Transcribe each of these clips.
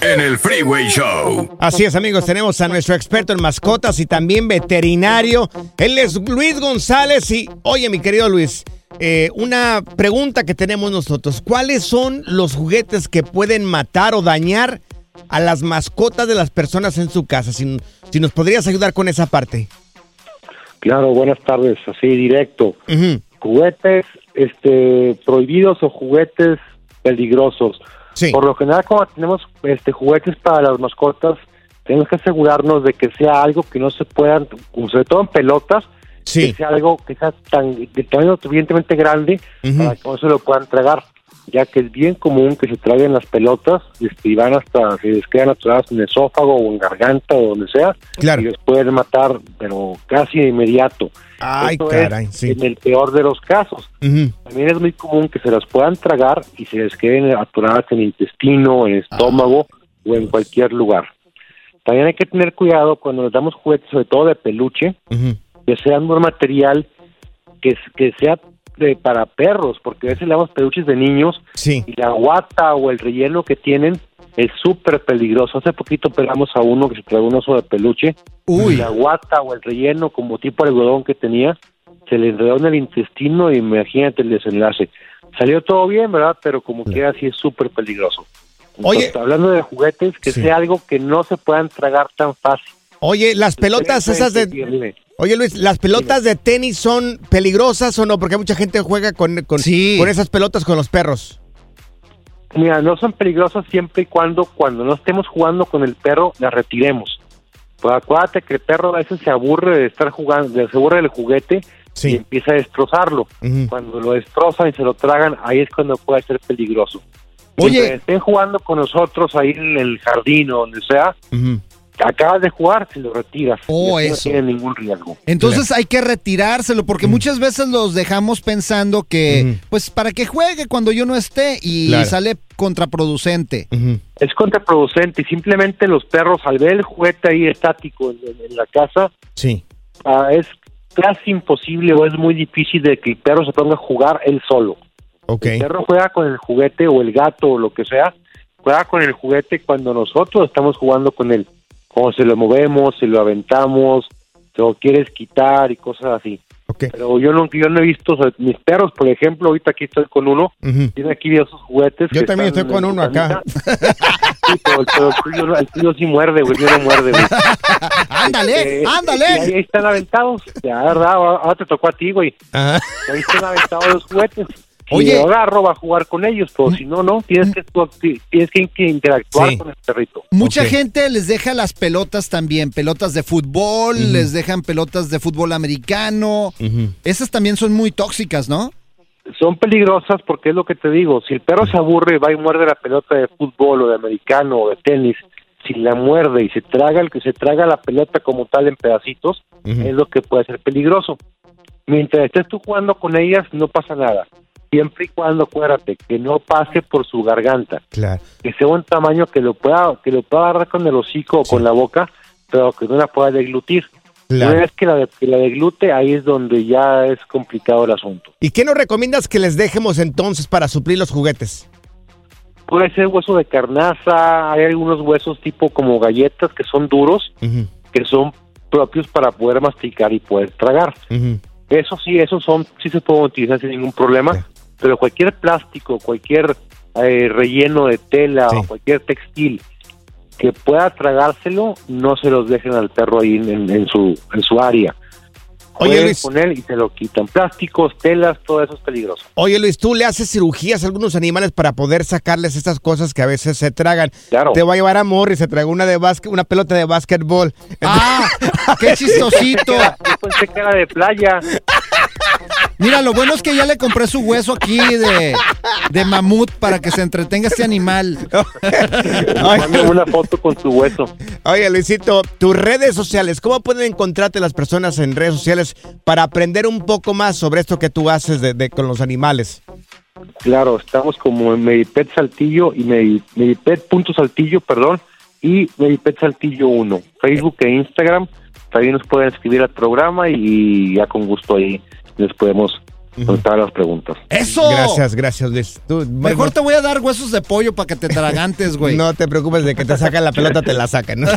en el Freeway Show. Así es, amigos, tenemos a nuestro experto en mascotas y también veterinario. Él es Luis González y, oye, mi querido Luis, eh, una pregunta que tenemos nosotros. ¿Cuáles son los juguetes que pueden matar o dañar a las mascotas de las personas en su casa? Si, si nos podrías ayudar con esa parte. Claro, buenas tardes, así directo. Juguetes este, prohibidos o juguetes peligrosos. Sí. Por lo general, cuando tenemos este, juguetes para las mascotas, tenemos que asegurarnos de que sea algo que no se puedan, sobre todo en pelotas, Sí. que sea algo que sea tan, de tamaño suficientemente grande para que no se lo puedan tragar, ya que es bien común que se traguen las pelotas este, y van hasta, se les quedan atoradas en el esófago o en garganta o donde sea, Claro. y los pueden matar, pero casi de inmediato. Ay, Esto caray, es sí. en el peor de los casos. También es muy común que se las puedan tragar y se les queden atoradas en el intestino, en el estómago o en cualquier lugar. También hay que tener cuidado cuando les damos juguetes, sobre todo de peluche, que sean un material que, que sea de- para perros, porque a veces le damos peluches de niños Sí. y la guata o el relleno que tienen es súper peligroso. Hace poquito pegamos a uno que se tragó un oso de peluche Uy. y la guata o el relleno como tipo algodón que tenía se le enredó en el intestino y imagínate el desenlace. Salió todo bien, ¿verdad? Pero como quiera sí es súper peligroso. Oye. Hablando de juguetes, que Sí. sea algo que no se puedan tragar tan fácil. Oye, las pelotas esas de... Oye Luis, ¿las pelotas de tenis son peligrosas o no? Porque mucha gente juega con, con, Sí. con esas pelotas con los perros. Mira, no son peligrosas siempre y cuando cuando no estemos jugando con el perro las retiremos. Pues acuérdate que el perro a veces se aburre de estar jugando, se aburre del juguete Sí. y empieza a destrozarlo. Cuando lo destrozan y se lo tragan, ahí es cuando puede ser peligroso. Oye. Estén jugando con nosotros ahí en el jardín o donde sea, Ujú. Acabas de jugar, si lo retiras. Oh, Y así eso. No tiene ningún riesgo. Entonces hay que retirárselo porque muchas veces los dejamos pensando que, pues, para que juegue cuando yo no esté y Claro. sale contraproducente. Es contraproducente y simplemente los perros al ver el juguete ahí estático en, en- en la casa, Sí. ah, es casi imposible o es muy difícil de que el perro se ponga a jugar él solo. El perro juega con el juguete o el gato o lo que sea juega con el juguete cuando nosotros estamos jugando con él. Cuando se lo movemos, se lo aventamos, se lo quieres quitar y cosas así. Pero yo no, yo no he visto, o sea, mis perros, por ejemplo, ahorita aquí estoy con uno, tiene aquí esos juguetes. Yo también estoy con uno acá. Sí, pero, pero el, tuyo, el tuyo sí muerde, güey, mío no muerde, güey. Ándale, Eh, ándale. y ahí están aventados. Ya, verdad, ahora te tocó a ti, güey. Ahí están aventados los juguetes. Si Oye. lo agarro, va a jugar con ellos, pero si no, no. Tienes que, tienes que, interactuar Sí. con el perrito. Mucha gente les deja las pelotas también, pelotas de fútbol, les dejan pelotas de fútbol americano. Esas también son muy tóxicas, ¿no? Son peligrosas porque es lo que te digo. Si el perro se aburre, va y muerde la pelota de fútbol o de americano o de tenis. Si la muerde y se traga el que se traga la pelota como tal en pedacitos, es lo que puede ser peligroso. Mientras estés tú jugando con ellas, no pasa nada. Siempre y cuando acuérdate que no pase por su garganta, Claro. que sea un tamaño que lo pueda que lo pueda agarrar con el hocico o con la boca, pero que no la pueda deglutir. Claro. Una vez que la, de- que la deglute, ahí es donde ya es complicado el asunto. ¿Y qué nos recomiendas que les dejemos entonces para suplir los juguetes? Puede ser hueso de carnaza, hay algunos huesos tipo como galletas que son duros, que son propios para poder masticar y poder tragar. Eso sí, esos son, sí se pueden utilizar sin ningún problema. Pero cualquier plástico, cualquier eh, relleno de tela Sí. o cualquier textil que pueda tragárselo, no se los dejen al perro ahí en, en- en su, en su área. Oye, Luis. con él y se lo quitan. Plásticos, telas, todo eso es peligroso. Oye Luis, ¿tú le haces cirugías a algunos animales para poder sacarles estas cosas que a veces se tragan? Claro. Te voy a llevar a Morris, se tragó una de básquet, una pelota de básquetbol. ¡Ah! ¡Qué chistosito! Yo pensé que era de playa. Mira, lo bueno es que ya le compré su hueso aquí de, de mamut para que se entretenga este animal. Mándame una foto con su hueso. Oye Luisito, tus redes sociales, ¿cómo pueden encontrarte las personas en redes sociales para aprender un poco más sobre esto que tú haces de, de- con los animales? Claro, estamos como en Medipet Saltillo y Medi- Medipet.saltillo, perdón, y Medipet Saltillo 1. Facebook e Instagram. También nos pueden escribir al programa y ya con gusto ahí les podemos contestar las preguntas. ¡Eso! Gracias, gracias Luis. Tú, Mejor te voy a dar huesos de pollo para que te tragantes, güey. No te preocupes de que te sacan la pelota, te la sacan. ¿no?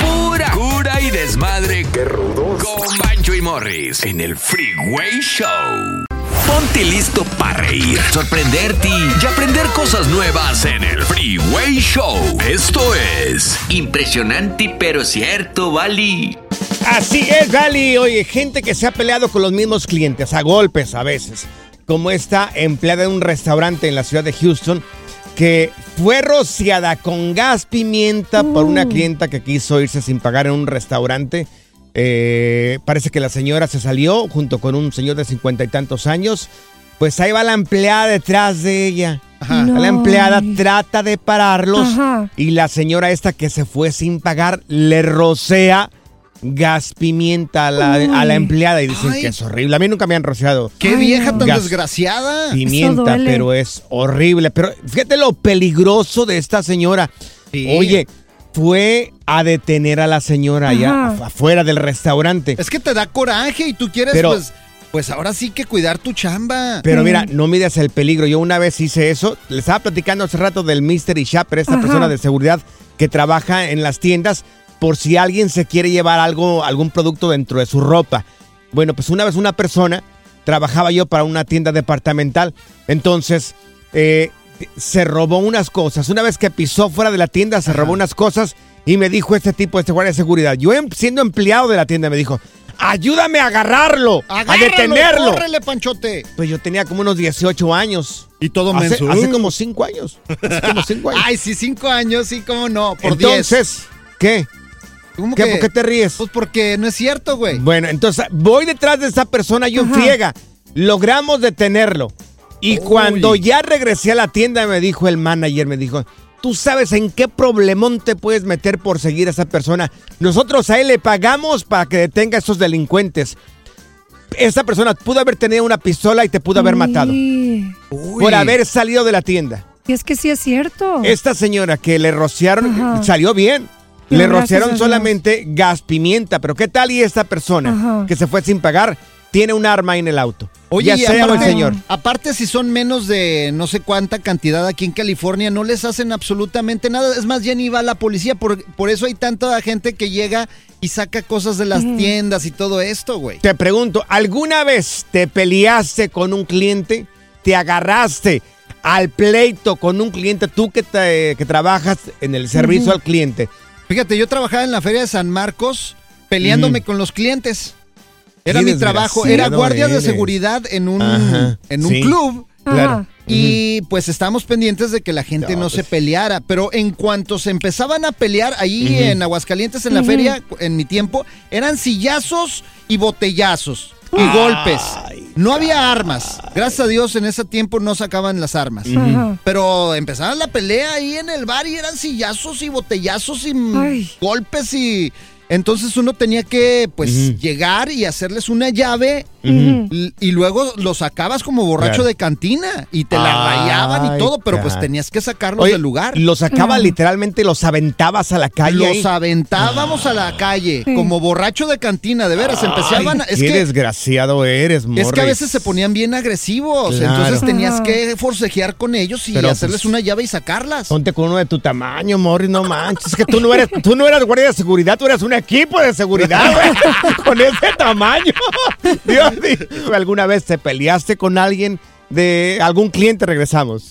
Pura cura y desmadre. Qué rudos. Con Bancho y Morris en el Freeway Show. Ponte listo para reír, sorprenderte y aprender cosas nuevas en el Freeway Show. Esto es Impresionante pero cierto, Bali. Así es, Gali. Oye, gente que se ha peleado con los mismos clientes, a golpes a veces. Como esta empleada de un restaurante en la ciudad de Houston, que fue rociada con gas pimienta por una clienta que quiso irse sin pagar en un restaurante. Eh, parece que la señora se salió junto con un señor de cincuenta y tantos años. Pues ahí va la empleada detrás de ella. La empleada trata de pararlos Ajá. y la señora esta que se fue sin pagar le rocea gas pimienta a la, a la empleada y dicen Ay. que es horrible. A mí nunca me han rociado ¡Qué vieja tan Gas. desgraciada! pimienta, pero es horrible. Pero fíjate lo peligroso de esta señora. Sí. Oye, fue a detener a la señora allá Ajá. afuera del restaurante. Es que te da coraje y tú quieres, Pero- pues, pues ahora sí que cuidar tu chamba. Pero mira, no mides el peligro. Yo una vez hice eso. Le estaba platicando hace rato del Mystery Shopper, esta Ajá. persona de seguridad que trabaja en las tiendas por si alguien se quiere llevar algo, algún producto dentro de su ropa. Bueno, pues una vez una persona, trabajaba yo para una tienda departamental, entonces eh, se robó unas cosas. Una vez que pisó fuera de la tienda, se robó unas cosas y me dijo este tipo, este guardia de seguridad, yo em- siendo empleado de la tienda, me dijo, ayúdame a agarrarlo, a ¡Agárralo, detenerlo. ¡Córrele, Panchote! Pues yo tenía como unos 18 años. Y todo Hace, menso. hace como 5 años. Hace como 5 años. Ay, sí, cinco años, sí, cómo no, por diez. Entonces, ¿qué? ¿Cómo ¿Qué? que? ¿Por qué te ríes? Pues porque no es cierto, güey. Bueno, entonces voy detrás de esa persona yo Ajá. friega. Logramos detenerlo. Y Uy. cuando ya regresé a la tienda, me dijo el manager, me dijo, tú sabes en qué problemón te puedes meter por seguir a esa persona. Nosotros a él le pagamos para que detenga a esos delincuentes. Esa persona pudo haber tenido una pistola y te pudo haber matado. Uy. por haber salido de la tienda. Y es que sí es cierto. Esta señora que le rociaron Ajá. salió bien. Le rociaron solamente gas pimienta. Pero ¿qué tal y esta persona Ajá. que se fue sin pagar tiene un arma en el auto? Oye, ya el señor. aparte si son menos de no sé cuánta cantidad aquí en California, no les hacen absolutamente nada. Es más, ya ni va la policía. Por, por eso hay tanta gente que llega y saca cosas de las tiendas y todo esto, güey. Te pregunto, ¿alguna vez te peleaste con un cliente? ¿Te agarraste al pleito con un cliente? Tú que, te- que trabajas en el servicio al cliente. Fíjate, yo trabajaba en la feria de San Marcos peleándome con los clientes. Era mi trabajo, era guardia de seguridad en un, Ajá, en un sí, club. claro. Y pues estábamos pendientes de que la gente no, se peleara. Pero en cuanto se empezaban a pelear ahí en Aguascalientes, en la feria, en mi tiempo, eran sillazos y botellazos y golpes. No había armas. Gracias a Dios en ese tiempo no sacaban las armas. Ajá. Pero empezaba la pelea ahí en el bar y eran sillazos y botellazos y golpes y... Entonces uno tenía que, pues, llegar y hacerles una llave y luego los sacabas como borracho Claro. de cantina y te la Ay, rayaban y todo, pero pues tenías que sacarlos Oye, del lugar. Los sacabas literalmente, los aventabas a la calle. Los ahí? aventábamos a la calle como borracho de cantina, de veras, empezaban... Ay, es qué que desgraciado eres, es que a Morris. veces se ponían bien agresivos, Claro. entonces tenías que forcejear con ellos y Pero, hacerles pues, una llave y sacarlas. Ponte con uno de tu tamaño, Morris, no manches. Es que tú no eres, tú no eras guardia de seguridad, tú eres un equipo de seguridad, güey. Con ese tamaño. Dios mío. ¿Alguna vez te peleaste con alguien de algún cliente? Regresamos.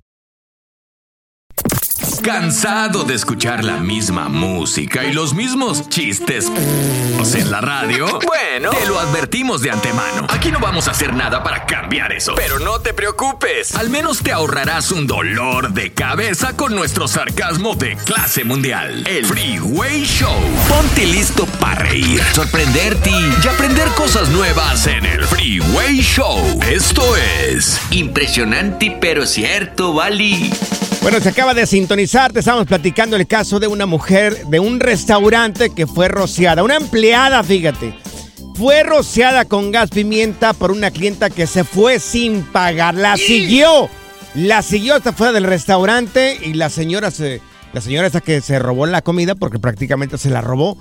¿Cansado de escuchar la misma música y los mismos chistes en la radio? Bueno, te lo advertimos de antemano. Aquí no vamos a hacer nada para cambiar eso. Pero no te preocupes. Al menos te ahorrarás un dolor de cabeza con nuestro sarcasmo de clase mundial. El Freeway Show. Ponte listo para reír, sorprenderte y aprender cosas nuevas en el Freeway Show. Esto es impresionante pero cierto, Bali. Bueno, se acaba de sintonizar, te estamos platicando el caso de una mujer de un restaurante que fue rociada, una empleada, fíjate, fue rociada con gas pimienta por una clienta que se fue sin pagar, la siguió, la siguió hasta fuera del restaurante y la señora se, la señora esa que se robó la comida porque prácticamente se la robó,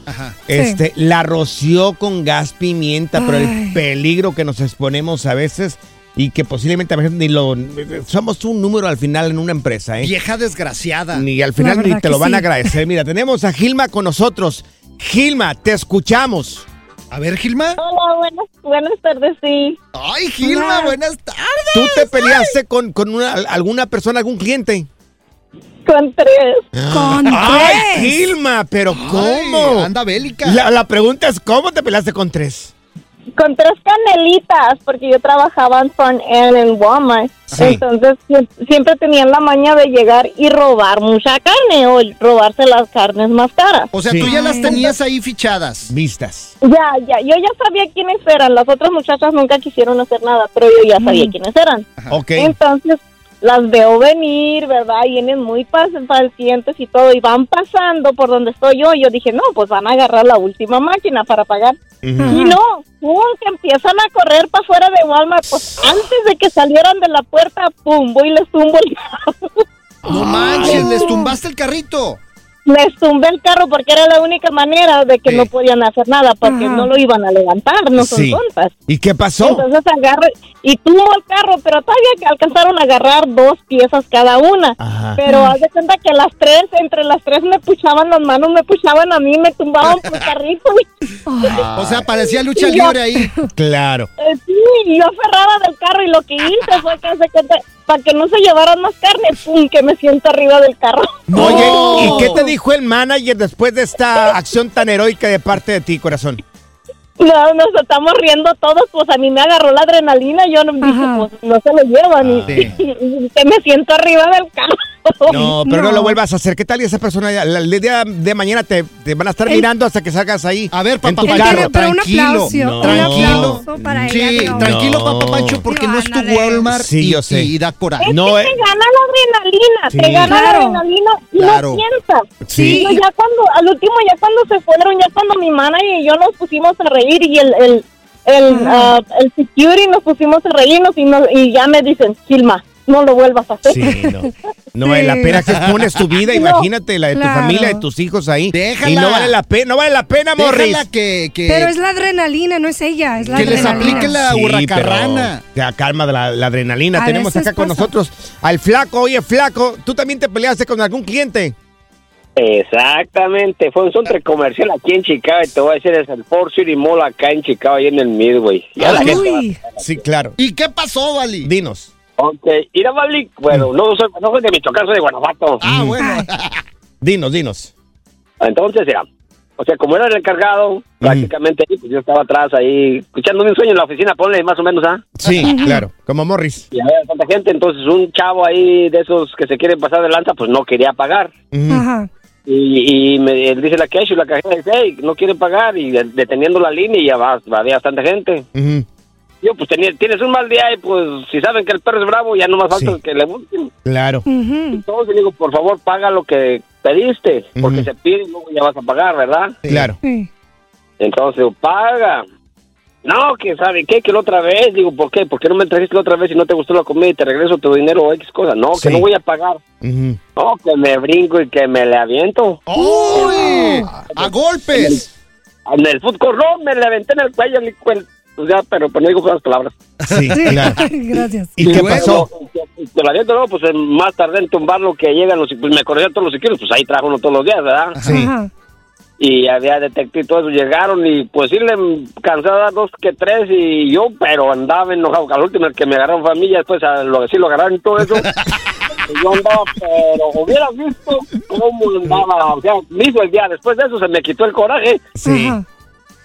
este, la roció con gas pimienta, pero el peligro que nos exponemos a veces y que posiblemente a veces ni lo somos un número al final en una empresa, ¿eh? Vieja desgraciada. Ni al final ni te lo van a agradecer. Mira, tenemos a Gilma con nosotros. Gilma, te escuchamos. A ver, Gilma. Hola, buenas, buenas tardes, sí. Ay, Gilma, buenas tardes. ¿Tú te peleaste con, con una- alguna persona, algún cliente? Con tres. ¡Ay, Gilma! ¿Pero cómo? anda bélica. La, la pregunta es, ¿cómo te peleaste con tres? Con tres canelitas, porque yo trabajaba en Front End en Walmart. Sí. Entonces sie- siempre tenían la maña de llegar y robar mucha carne o robarse las carnes más caras. O sea, tú ya las tenías ahí fichadas. Vistas. Ya, ya, yo ya sabía quiénes eran. Las otras muchachas nunca quisieron hacer nada, pero yo ya sabía Mm. quiénes eran. Ok. Entonces las veo venir, ¿verdad? Vienen muy pacientes y todo, y van pasando por donde estoy yo. Y yo dije, no, pues van a agarrar la última máquina para pagar. Y no, pum, que empiezan a correr para afuera de Walmart. Pues antes de que salieran de la puerta, pum, voy y les tumbo el carro. No manches, les tumbaste el carrito. Les tumbé el carro porque era la única manera de que no podían hacer nada porque Ajá. no lo iban a levantar, no son Sí. tontas. ¿Y qué pasó? Entonces agarro y tumbo el carro, pero todavía que alcanzaron a agarrar dos piezas cada una. Ajá. Pero haz de cuenta que las tres, entre las tres me puchaban las manos, me puchaban a mí, me tumbaban por el carrito. O sea, parecía lucha libre ahí. Claro. Eh, Sí, yo aferrada del carro y lo que hice fue que hace cuenta, para que no se llevaran más carne, pum, que me siento arriba del carro. Oye, ¿y qué te dijo el manager después de esta acción tan heroica de parte de ti, corazón? No, nos estamos riendo todos, pues a mí me agarró la adrenalina, yo no dije, pues no se lo llevan y, Sí. y que me siento arriba del carro. No, pero no. lo vuelvas a hacer. ¿Qué tal y esa persona ya- la- el día de mañana te, te van a estar El- mirando hasta que salgas ahí? A ver, papá Pancho, tranquilo. No. para Sí, tranquilo, papá Pancho, porque no es tu. Walmart Sí, y, yo sé. y da coraje. Es No, que eh. te gana la adrenalina, Sí. te gana Claro. la adrenalina y Claro. piensas. Sí. Pero ya cuando, al último, ya cuando se fueron, ya cuando mi manager y yo nos pusimos a reír y el, el, el, ah, el security nos pusimos a reírnos y, no- y ya me dicen, Gilma, no lo vuelvas a hacer. Sí, no. No vale la pena que expones tu vida, No, imagínate la de tu claro. familia, de tus hijos ahí. Déjala. Y no vale la pena, no vale la pena, Morris. Que, que, Pero es la adrenalina, no es ella, es la que les adrenalina. aplique la Sí, hurracarrana. pero Ya calma de la, la adrenalina. A Tenemos acá con nosotros al flaco. Oye, flaco, ¿tú también te peleaste con algún cliente? Exactamente, fue un centro comercial aquí en Chicago y te voy a decir, es el Ford City Mall acá en Chicago, ahí en el Midway. Ya la gente Sí, claro. ¿Y qué pasó, Vali? Dinos. Ok, ir a Bali, bueno, no soy, no soy de Michoacán, soy de Guanajuato. Ah, bueno. Dinos, dinos. Entonces, era, o sea, como era el encargado, prácticamente ahí, pues yo estaba atrás ahí, escuchándome un sueño en la oficina, ponle más o menos, ¿ah? Sí, claro. Como Morris. Y había tanta gente, entonces un chavo ahí de esos que se quieren pasar de lanza, pues no quería pagar. Ajá. Y, y me él dice la cash y la cajera dice, hey, no quieren pagar, y de- deteniendo la línea y ya va, había bastante gente. Ujú. Yo, pues tenía, tienes un mal día y pues si saben que el perro es bravo, ya no más falta Sí. que le busquen. Claro. Le digo, por favor, paga lo que pediste, porque se pide y luego ya vas a pagar, ¿verdad? Claro. Sí. Entonces digo, paga. No, que sabe qué, que la otra vez, digo, ¿por qué? ¿Por qué no me trajiste la otra vez y no te gustó la comida y te regreso tu dinero o X cosa? No, Sí. que no voy a pagar. No, que me brinco y que me le aviento. ¡Uy! ¡A golpes! En el food court, no, me le aventé en el cuello, el- pues ya, pero, pero no digo con las palabras. Sí, claro. Gracias. ¿Y qué luego? pasó? Te la aviento, no, pues eh, más tarde en tumbarlo que llegan los, pues me corrían todos los siquilos, pues ahí trajo uno todos los días, ¿verdad? Sí. Ajá. Y había detective y todo eso, llegaron y pues sí le dar dos que tres y yo, pero andaba enojado, al último el que me agarraron familia, después a lo sí lo agarraron y todo eso. y yo andaba, pero hubieras visto cómo andaba, o sea, me hizo el día, después de eso se me quitó el coraje Sí. Ajá.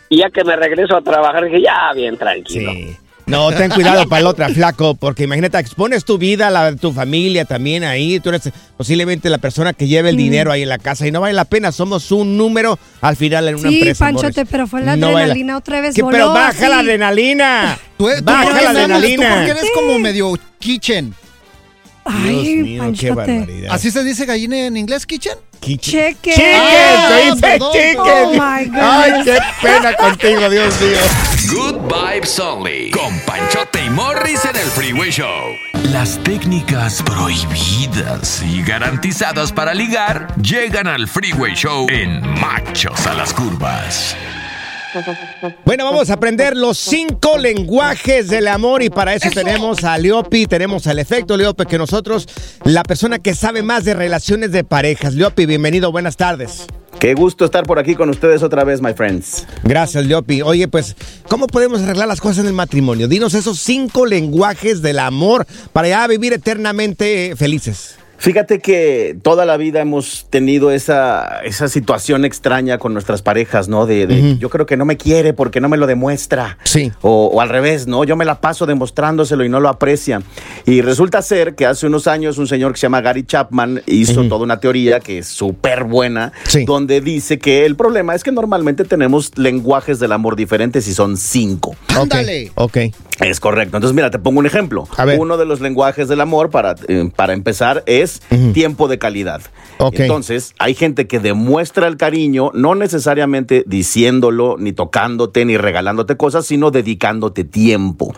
Y ya que me regreso a trabajar dije, ya, bien tranquilo. Sí. No, ten cuidado para la otra, flaco, porque imagínate, expones tu vida, la de tu familia también ahí. Tú eres posiblemente la persona que lleva el dinero ahí en la casa y no vale la pena. Somos un número al final en una Sí, empresa. Panchote, Morris. pero fue la No vale adrenalina otra vez. ¿Qué? voló Pero baja así. la adrenalina. Tú, tú Baja por la qué andas? Tú adrenalina. porque eres como medio kitchen. Ay, Dios mío, qué Panchote. barbaridad. ¿Así se dice gallina en inglés, kitchen? Chicken. Cheque. Chicken, Ah, te dice perdón, chicken. Oh, my goodness. Ay, qué pena contigo, Dios mío. Good Vibes Only. Con Panchote y Morris en el Freeway Show. Las técnicas prohibidas y garantizadas para ligar llegan al Freeway Show en Machos a las Curvas. Bueno, vamos a aprender los cinco lenguajes del amor y para eso, tenemos a Leopi, tenemos al efecto Leopi, que nosotros, la persona que sabe más de relaciones de parejas. Leopi, bienvenido, buenas tardes. Qué gusto estar por aquí con ustedes otra vez, my friends. Gracias, Leopi. Oye, pues, ¿cómo podemos arreglar las cosas en el matrimonio? Dinos esos cinco lenguajes del amor para ya vivir eternamente felices. Fíjate que toda la vida hemos tenido esa, esa situación extraña con nuestras parejas, ¿no? De, yo creo que no me quiere porque no me lo demuestra. Sí. O, o al revés, ¿no? Yo me la paso demostrándoselo y no lo aprecia. Y resulta ser que hace unos años un señor que se llama Gary Chapman hizo toda una teoría que es súper buena, Sí. donde dice que el problema es que normalmente tenemos lenguajes del amor diferentes y son cinco. Ándale. Ok. Es correcto. Entonces, mira, te pongo un ejemplo. Uno de los lenguajes del amor, para, eh, para empezar, es tiempo de calidad. Entonces, hay gente que demuestra el cariño, no necesariamente diciéndolo, ni tocándote, ni regalándote cosas, sino dedicándote tiempo.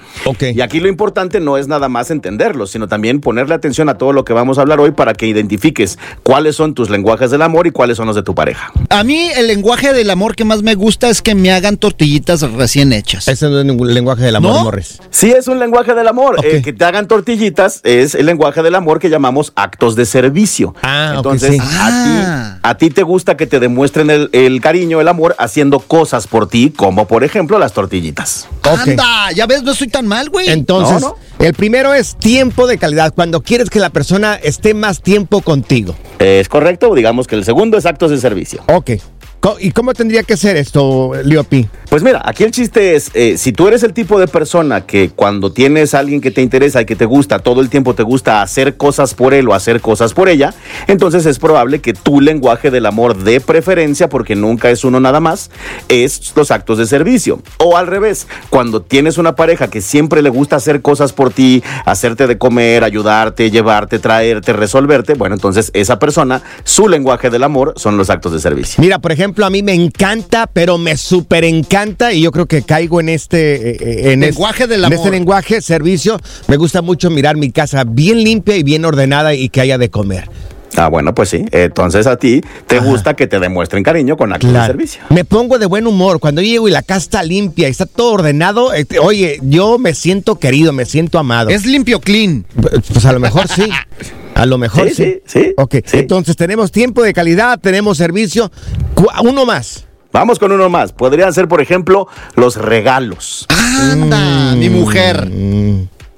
Y aquí lo importante no es nada más entenderlo, sino también ponerle atención a todo lo que vamos a hablar hoy para que identifiques cuáles son tus lenguajes del amor y cuáles son los de tu pareja. A mí el lenguaje del amor que más me gusta es que me hagan tortillitas recién hechas. Ese no es ningún lenguaje del amor, ¿No? Morris. Sí, es un lenguaje del amor. Eh, que te hagan tortillitas es el lenguaje del amor que llamamos actos de servicio. Ah, ok, Entonces, sí. a, ti, a ti te gusta que te demuestren el, el cariño, el amor, haciendo cosas por ti, como por ejemplo las tortillitas. Anda, ya ves, no estoy tan mal, güey. Entonces, el primero es tiempo de calidad, cuando quieres que la persona esté más tiempo contigo. Es correcto, digamos que el segundo es actos de servicio. Ok. ¿Y cómo tendría que ser esto, Liopi? Pues mira, aquí el chiste es, eh, si tú eres el tipo de persona que cuando tienes a alguien que te interesa y que te gusta, todo el tiempo te gusta hacer cosas por él o hacer cosas por ella, entonces es probable que tu lenguaje del amor de preferencia, porque nunca es uno nada más, es los actos de servicio. O al revés, cuando tienes una pareja que siempre le gusta hacer cosas por ti, hacerte de comer, ayudarte, llevarte, traerte, resolverte, bueno, entonces esa persona, su lenguaje del amor son los actos de servicio. Mira, por ejemplo, a mí me encanta, pero me súper encanta y yo creo que caigo en este... eh, eh, en Lenguaje es- del En amor. este lenguaje, servicio. Me gusta mucho mirar mi casa bien limpia y bien ordenada y que haya de comer. Ah, bueno, pues sí. Entonces a ti te gusta que te demuestren cariño con actos de Claro. servicio. Me pongo de buen humor. Cuando yo llego y la casa está limpia y está todo ordenado, este, oye, yo me siento querido, me siento amado. Es limpio clean. Pues a lo mejor sí. A lo mejor sí. Sí, sí, sí. Ok, entonces tenemos tiempo de calidad, tenemos servicio. Uno más. Vamos con uno más. Podrían ser, por ejemplo, los regalos. Anda, mi mujer.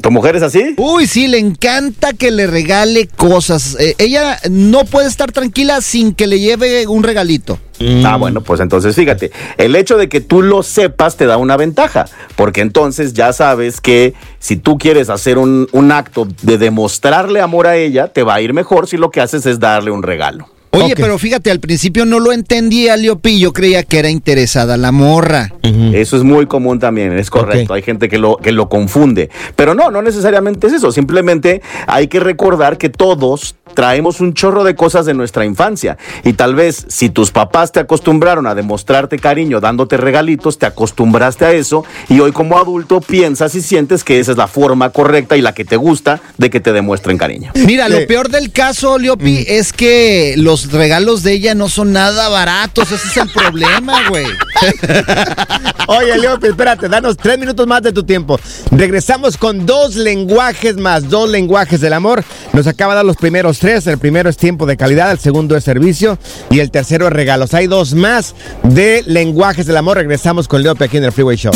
¿Tu mujer es así? Uy, sí, le encanta que le regale cosas. Eh, ella no puede estar tranquila sin que le lleve un regalito. Ah, bueno, pues entonces fíjate, el hecho de que tú lo sepas te da una ventaja, porque entonces ya sabes que si tú quieres hacer un, un acto de demostrarle amor a ella, te va a ir mejor si lo que haces es darle un regalo. Oye, pero fíjate, al principio no lo entendía, Leopi. Yo creía que era interesada la morra. Eso es muy común también, es correcto. Hay gente que lo, que lo confunde. Pero no, no necesariamente es eso. Simplemente hay que recordar que todos traemos un chorro de cosas de nuestra infancia. Y tal vez si tus papás te acostumbraron a demostrarte cariño dándote regalitos, te acostumbraste a eso y hoy como adulto piensas y sientes que esa es la forma correcta y la que te gusta de que te demuestren cariño. Mira, lo peor del caso, Leopi, es que los regalos de ella no son nada baratos. Ese es el problema, güey. Oye, Leo, espérate, danos tres minutos más de tu tiempo. Regresamos con dos lenguajes más, dos lenguajes del amor. Nos acaba de dar los primeros tres. El primero es tiempo de calidad, el segundo es servicio y el tercero es regalos. Hay dos más de lenguajes del amor. Regresamos con Leope aquí en el Freeway Show.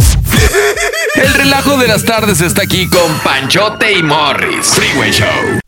El relajo de las tardes está aquí con Panchote y Morris. Freeway Show.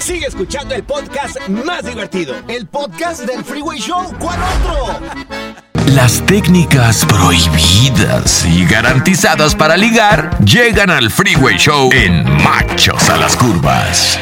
Sigue escuchando el podcast más divertido. El podcast del Freeway Show. ¿Cuál otro? Las técnicas prohibidas y garantizadas para ligar llegan al Freeway Show en Machos a las Curvas.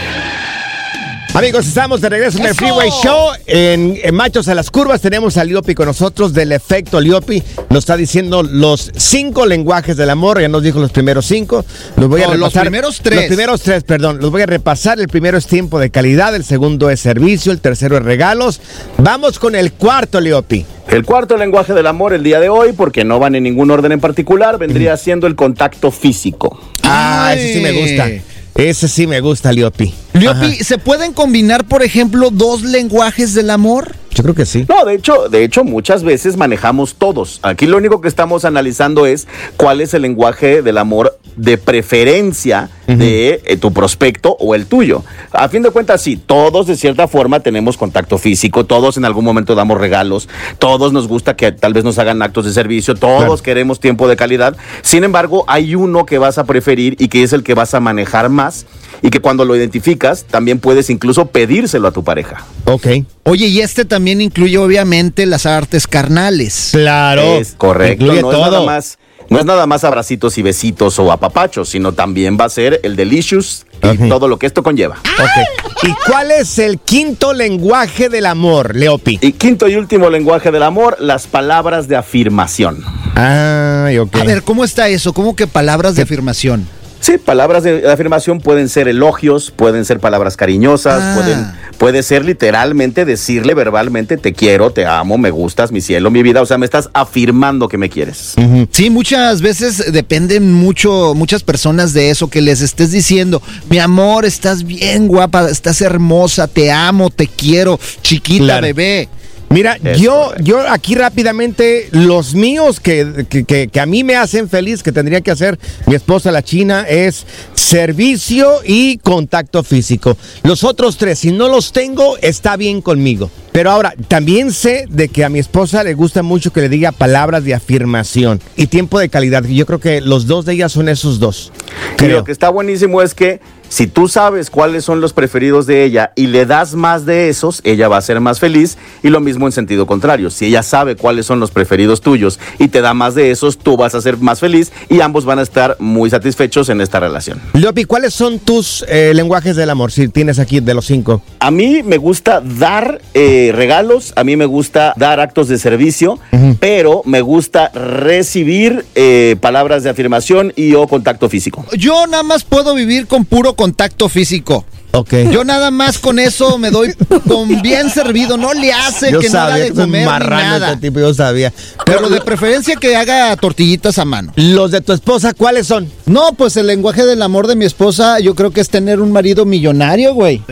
Amigos, estamos de regreso en el Freeway Show. En, en Machos a las Curvas tenemos a Liopi con nosotros del efecto Liopi. Nos está diciendo los cinco lenguajes del amor. Ya nos dijo los primeros cinco. Los voy a los primeros tres. Los primeros tres, perdón. Los voy a repasar. El primero es tiempo de calidad. El segundo es servicio. El tercero es regalos. Vamos con el cuarto, Liopi. El cuarto lenguaje del amor el día de hoy, porque no van en ningún orden en particular, vendría siendo el contacto físico. Ah, ese sí me gusta. Ese sí me gusta, Liopi. Liopi, ¿se pueden combinar, por ejemplo, dos lenguajes del amor? Yo creo que sí. No, de hecho, de hecho, muchas veces manejamos todos. Aquí lo único que estamos analizando es cuál es el lenguaje del amor de preferencia de eh, tu prospecto o el tuyo. A fin de cuentas, sí, todos de cierta forma tenemos contacto físico, todos en algún momento damos regalos, todos nos gusta que tal vez nos hagan actos de servicio, todos queremos tiempo de calidad. Sin embargo, hay uno que vas a preferir y que es el que vas a manejar más y que cuando lo identificas también puedes incluso pedírselo a tu pareja. Ok. Oye, y este también incluye obviamente las artes carnales. Claro. Es correcto. Incluye no es todo. nada más. No es nada más abracitos y besitos o apapachos, sino también va a ser el delicious y todo lo que esto conlleva. Ok. ¿Y cuál es el quinto lenguaje del amor, Leopi? Y quinto y último lenguaje del amor, las palabras de afirmación. Ay, ok. A ver, ¿cómo está eso? ¿Cómo que palabras de afirmación? Sí, palabras de, de afirmación pueden ser elogios, pueden ser palabras cariñosas, Ah. pueden, puede ser literalmente decirle verbalmente te quiero, te amo, me gustas, mi cielo, mi vida. O sea, me estás afirmando que me quieres. Sí, muchas veces dependen mucho, muchas personas de eso, que les estés diciendo, mi amor, estás bien guapa, estás hermosa, te amo, te quiero, chiquita, Claro. bebé. Mira, yo, yo aquí rápidamente, los míos que, que- que- que a mí me hacen feliz, que tendría que hacer mi esposa la china, es servicio y contacto físico. Los otros tres, si no los tengo, está bien conmigo. Pero ahora, también sé de que a mi esposa le gusta mucho que le diga palabras de afirmación y tiempo de calidad. Yo creo que los dos de ellas son esos dos. Y lo que está buenísimo es que si tú sabes cuáles son los preferidos de ella y le das más de esos, ella va a ser más feliz. Y lo mismo en sentido contrario. Si ella sabe cuáles son los preferidos tuyos y te da más de esos, tú vas a ser más feliz y ambos van a estar muy satisfechos en esta relación. Leopi, ¿cuáles son tus eh, lenguajes del amor? Si tienes aquí de los cinco. A mí me gusta dar eh, regalos, a mí me gusta dar actos de servicio, pero me gusta recibir eh, palabras de afirmación y o contacto físico. Yo nada más puedo vivir con puro contacto físico. Ok. Yo nada más con eso me doy con bien servido, no le hace Yo que nada de que comer ni nada. este tipo, yo sabía. Pero de preferencia que haga tortillitas a mano. ¿Los de tu esposa cuáles son? No, pues el lenguaje del amor de mi esposa yo creo que es tener un marido millonario, güey.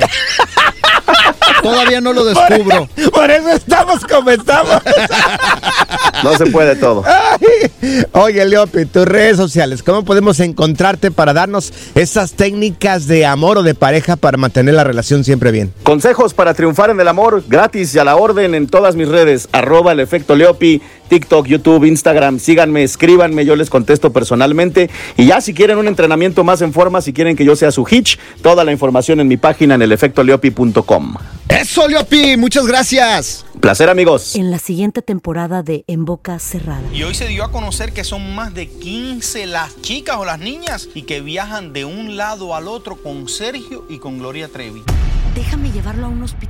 Todavía no lo descubro. Por eso estamos como estamos. No se puede todo. Ay. Oye, Leopi, tus redes sociales, ¿cómo podemos encontrarte para darnos esas técnicas de amor o de pareja para mantener la relación siempre bien? Consejos para triunfar en el amor, gratis y a la orden en todas mis redes, arroba el efecto Leopi, TikTok, YouTube, Instagram, síganme, escríbanme, yo les contesto personalmente. Y ya si quieren un entrenamiento más en forma, si quieren que yo sea su hitch, toda la información en mi página en elefectoleopi.com. Eso, Leopi, muchas gracias. Placer amigos. En la siguiente temporada de En Boca Cerrada. Y hoy se dio a conocer que son más de 15 las chicas o las niñas y que viajan de un lado al otro con Sergio y con Gloria Trevi. Déjame llevarlo a un hospital,